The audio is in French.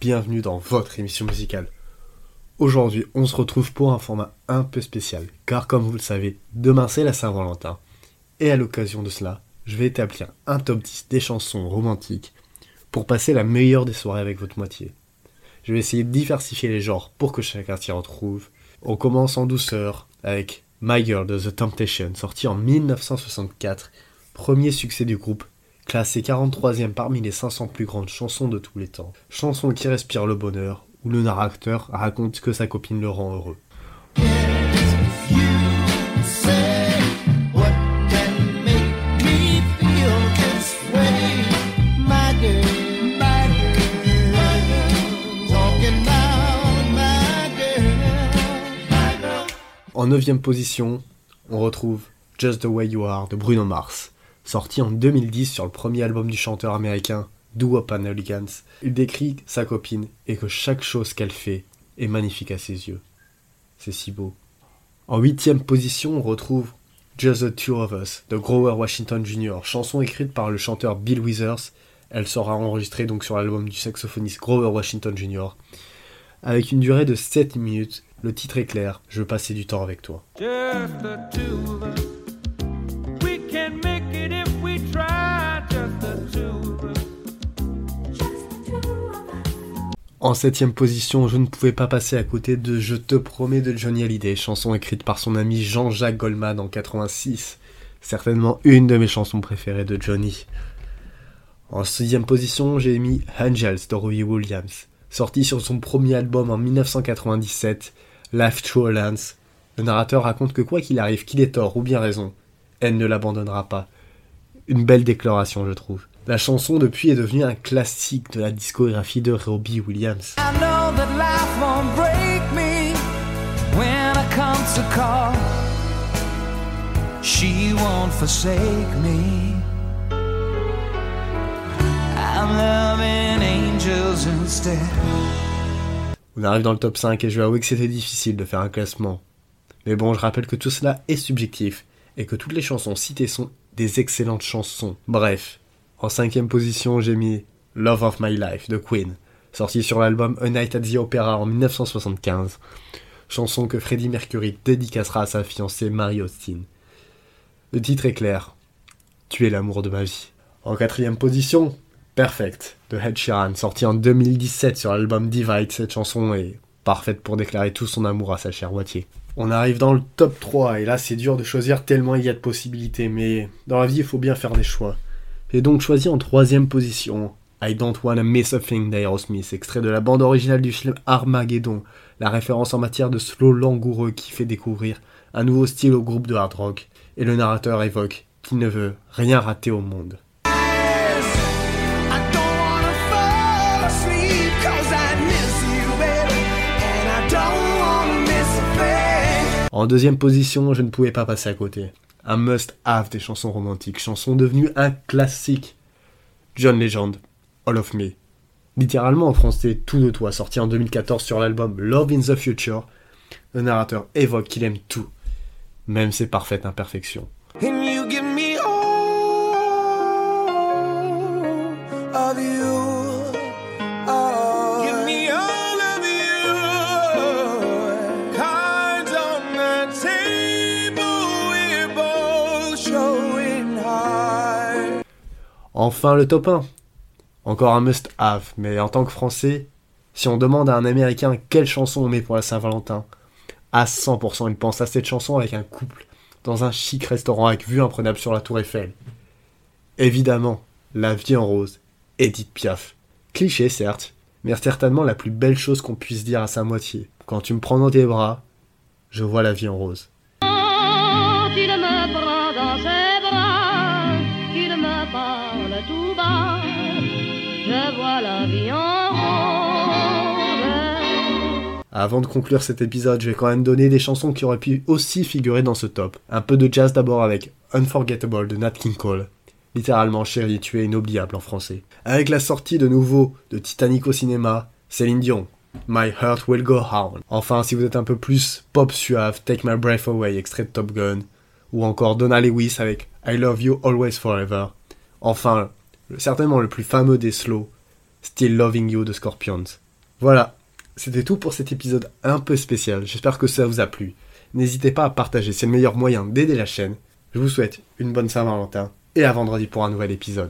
bienvenue dans votre émission musicale. Aujourd'hui, on se retrouve pour un format un peu spécial, car comme vous le savez, demain c'est la Saint-Valentin. Et à l'occasion de cela, je vais établir un top 10 des chansons romantiques pour passer la meilleure des soirées avec votre moitié. Je vais essayer de diversifier les genres pour que chacun s'y retrouve. On commence en douceur avec My Girl de The Temptation, sorti en 1964, premier succès du groupe, classé 43e parmi les 500 plus grandes chansons de tous les temps. Chanson qui respire le bonheur, où le narrateur raconte que sa copine le rend heureux. En neuvième position, on retrouve Just the Way You Are de Bruno Mars, sorti en 2010 sur le premier album du chanteur américain Do Up Elegance. Il décrit sa copine et que chaque chose qu'elle fait est magnifique à ses yeux. C'est si beau. En huitième position, on retrouve Just the Two of Us de Grover Washington Jr., chanson écrite par le chanteur Bill Withers. Elle sera enregistrée donc sur l'album du saxophoniste Grover Washington Jr. Avec une durée de 7 minutes le titre est clair, je veux passer du temps avec toi. En septième position, je ne pouvais pas passer à côté de Je te promets de Johnny Hallyday, chanson écrite par son ami Jean-Jacques Goldman en 86. Certainement une de mes chansons préférées de Johnny. En sixième position, j'ai mis Angels de Robbie Williams, sorti sur son premier album en 1997 Life True Lance. Le narrateur raconte que quoi qu'il arrive, qu'il ait tort ou bien raison, elle ne l'abandonnera pas. Une belle déclaration, je trouve. La chanson depuis est devenue un classique de la discographie de Robbie Williams. On arrive dans le top 5 et je vais avouer que c'était difficile de faire un classement. Mais bon, je rappelle que tout cela est subjectif et que toutes les chansons citées sont des excellentes chansons. Bref, en cinquième position, j'ai mis Love of My Life de Queen, sorti sur l'album A Night at the Opera en 1975, chanson que Freddie Mercury dédicacera à sa fiancée Mary Austin. Le titre est clair, Tu es l'amour de ma vie. En quatrième position, Perfect de Ed Sheeran, sorti en 2017 sur l'album Divide. Cette chanson est parfaite pour déclarer tout son amour à sa chère moitié. On arrive dans le top 3 et là c'est dur de choisir tellement il y a de possibilités, mais dans la vie il faut bien faire des choix. J'ai donc choisi en troisième position. I Don't Wanna Miss a Thing d'Aerosmith, extrait de la bande originale du film Armageddon, la référence en matière de slow langoureux qui fait découvrir un nouveau style au groupe de hard rock, et le narrateur évoque qu'il ne veut rien rater au monde. En deuxième position, je ne pouvais pas passer à côté. Un must-have des chansons romantiques, chanson devenue un classique. John Legend, All of Me. Littéralement en français, Tout de toi, sorti en 2014 sur l'album Love in the Future, le narrateur évoque qu'il aime tout, même ses parfaites imperfections. Enfin le top 1. Encore un must-have, mais en tant que Français, si on demande à un Américain quelle chanson on met pour la Saint-Valentin, à 100% il pense à cette chanson avec un couple, dans un chic restaurant avec vue imprenable sur la tour Eiffel. Évidemment, La vie en rose, Edith Piaf. Cliché certes, mais certainement la plus belle chose qu'on puisse dire à sa moitié. Quand tu me prends dans tes bras, je vois la vie en rose. Avant de conclure cet épisode, je vais quand même donner des chansons qui auraient pu aussi figurer dans ce top. Un peu de jazz d'abord avec Unforgettable de Nat King Cole. Littéralement, chérie, tu es inoubliable en français. Avec la sortie de nouveau de Titanic au cinéma, Céline Dion, My Heart Will Go On. Enfin, si vous êtes un peu plus pop suave, Take My Breath Away, extrait de Top Gun. Ou encore Donna Lewis avec I Love You Always Forever. Enfin, certainement le plus fameux des slow, Still Loving You de Scorpions. Voilà, c'était tout pour cet épisode un peu spécial. J'espère que ça vous a plu. N'hésitez pas à partager, c'est le meilleur moyen d'aider la chaîne. Je vous souhaite une bonne Saint-Valentin et à vendredi pour un nouvel épisode.